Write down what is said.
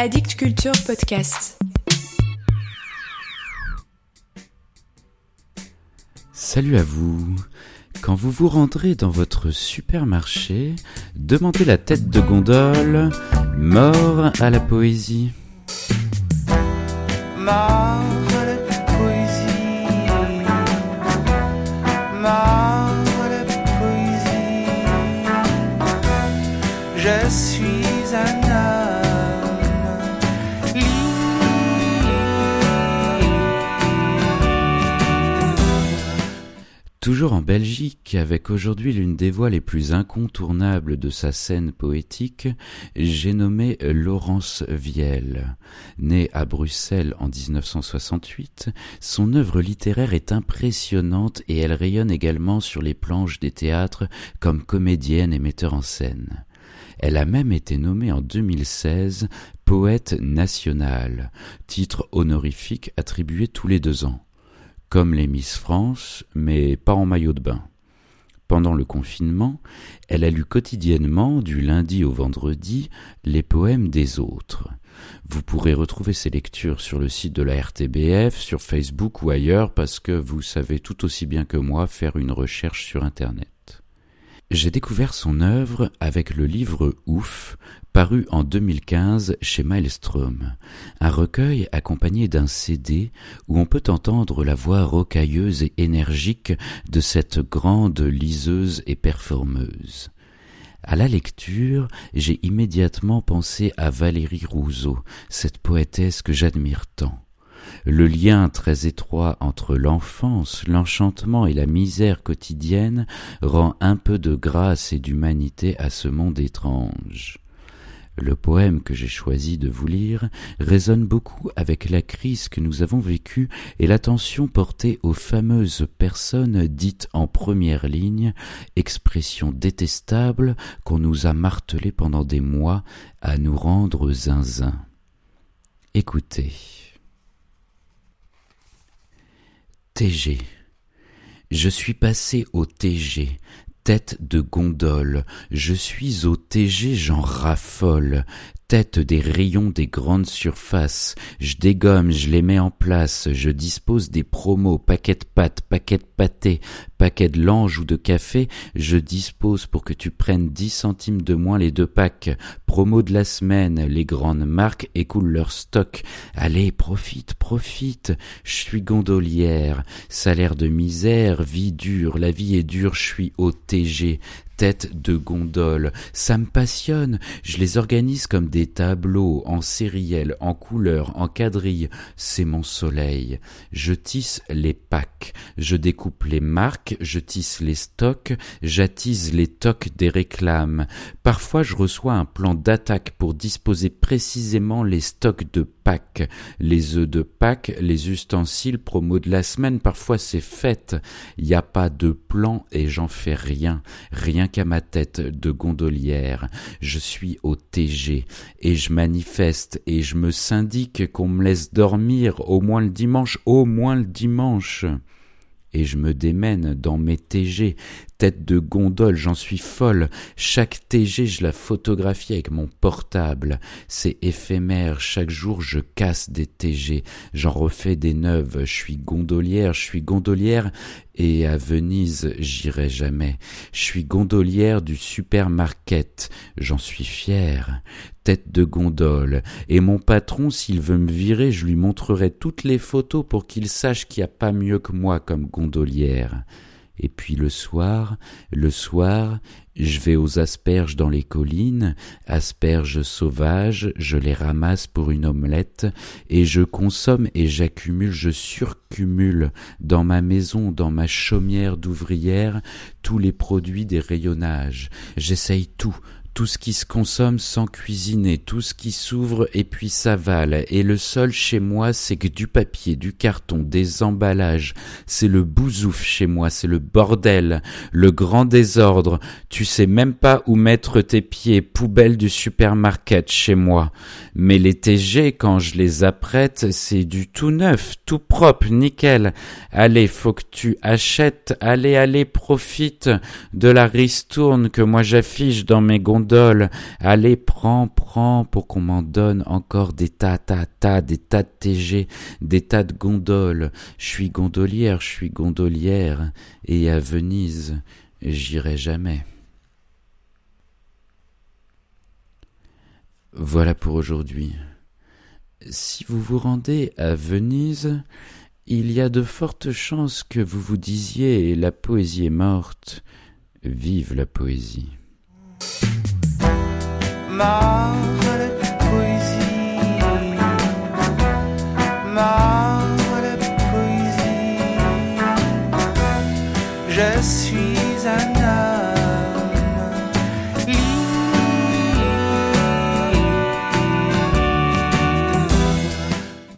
Addict Culture Podcast. Salut à vous. Quand vous vous rendrez dans votre supermarché, demandez la tête de gondole, mort à la poésie. Mort Toujours en Belgique, avec aujourd'hui l'une des voix les plus incontournables de sa scène poétique, j'ai nommé Laurence Viel. Née à Bruxelles en 1968, son œuvre littéraire est impressionnante et elle rayonne également sur les planches des théâtres comme comédienne et metteur en scène. Elle a même été nommée en 2016 poète nationale, titre honorifique attribué tous les deux ans comme les Miss France, mais pas en maillot de bain. Pendant le confinement, elle a lu quotidiennement, du lundi au vendredi, les poèmes des autres. Vous pourrez retrouver ces lectures sur le site de la RTBF, sur Facebook ou ailleurs, parce que vous savez tout aussi bien que moi faire une recherche sur Internet. J'ai découvert son œuvre avec le livre Ouf, paru en 2015 chez Maelstrom, un recueil accompagné d'un CD où on peut entendre la voix rocailleuse et énergique de cette grande liseuse et performeuse. À la lecture, j'ai immédiatement pensé à Valérie Rousseau, cette poétesse que j'admire tant. Le lien très étroit entre l'enfance, l'enchantement et la misère quotidienne rend un peu de grâce et d'humanité à ce monde étrange. Le poème que j'ai choisi de vous lire résonne beaucoup avec la crise que nous avons vécue et l'attention portée aux fameuses personnes dites en première ligne, expression détestable qu'on nous a martelée pendant des mois à nous rendre zinzin. Écoutez. TG. Je suis passé au TG, tête de gondole, je suis au TG, j'en raffole, tête des rayons des grandes surfaces, je dégomme, je les mets en place, je dispose des promos, paquets de pâtes, paquets de pâté, paquets de lange ou de café, je dispose pour que tu prennes dix centimes de moins les deux packs, promo de la semaine, les grandes marques écoulent leur stock, allez, profite, profite, je suis gondolière, salaire de misère, vie dure, la vie est dure, je suis au TG, tête de gondole. Ça me passionne. Je les organise comme des tableaux, en sériel, en couleur, en quadrille. C'est mon soleil. Je tisse les packs. Je découpe les marques. Je tisse les stocks. J'attise les tocs des réclames. Parfois, je reçois un plan d'attaque pour disposer précisément les stocks de Pâques, les œufs de Pâques, les ustensiles promo de la semaine, parfois c'est fête. Il a pas de plan et j'en fais rien, rien qu'à ma tête de gondolière. Je suis au TG et je manifeste et je me syndique qu'on me laisse dormir au moins le dimanche, au moins le dimanche et je me démène dans mes TG, tête de gondole, j'en suis folle. Chaque TG, je la photographie avec mon portable. C'est éphémère, chaque jour je casse des TG, j'en refais des neuves. Je suis gondolière, je suis gondolière, et à Venise, j'irai jamais. Je suis gondolière du supermarket, j'en suis fière. Tête de gondole, et mon patron, s'il veut me virer, je lui montrerai toutes les photos pour qu'il sache qu'il n'y a pas mieux que moi comme gondolière. Et puis le soir, le soir, je vais aux asperges dans les collines, asperges sauvages, je les ramasse pour une omelette, et je consomme et j'accumule, je surcumule dans ma maison, dans ma chaumière d'ouvrière, tous les produits des rayonnages. J'essaye tout, tout ce qui se consomme sans cuisiner, tout ce qui s'ouvre et puis s'avale, et le sol chez moi c'est que du papier, du carton, des emballages, c'est le bousouf chez moi, c'est le bordel, le grand désordre, tu sais même pas où mettre tes pieds, poubelle du supermarket chez moi. Mais les TG, quand je les apprête, c'est du tout neuf, tout propre, nickel. Allez, faut que tu achètes, allez, allez, profite de la ristourne que moi j'affiche dans mes gonds Allez, prends, prends, pour qu'on m'en donne encore des tas, tas, tas, des tas de TG, des tas de gondoles. Je suis gondolière, je suis gondolière, et à Venise, j'irai jamais. Voilà pour aujourd'hui. Si vous vous rendez à Venise, il y a de fortes chances que vous vous disiez la poésie est morte. Vive la poésie. Marre de poésie, marre de poésie. Je suis un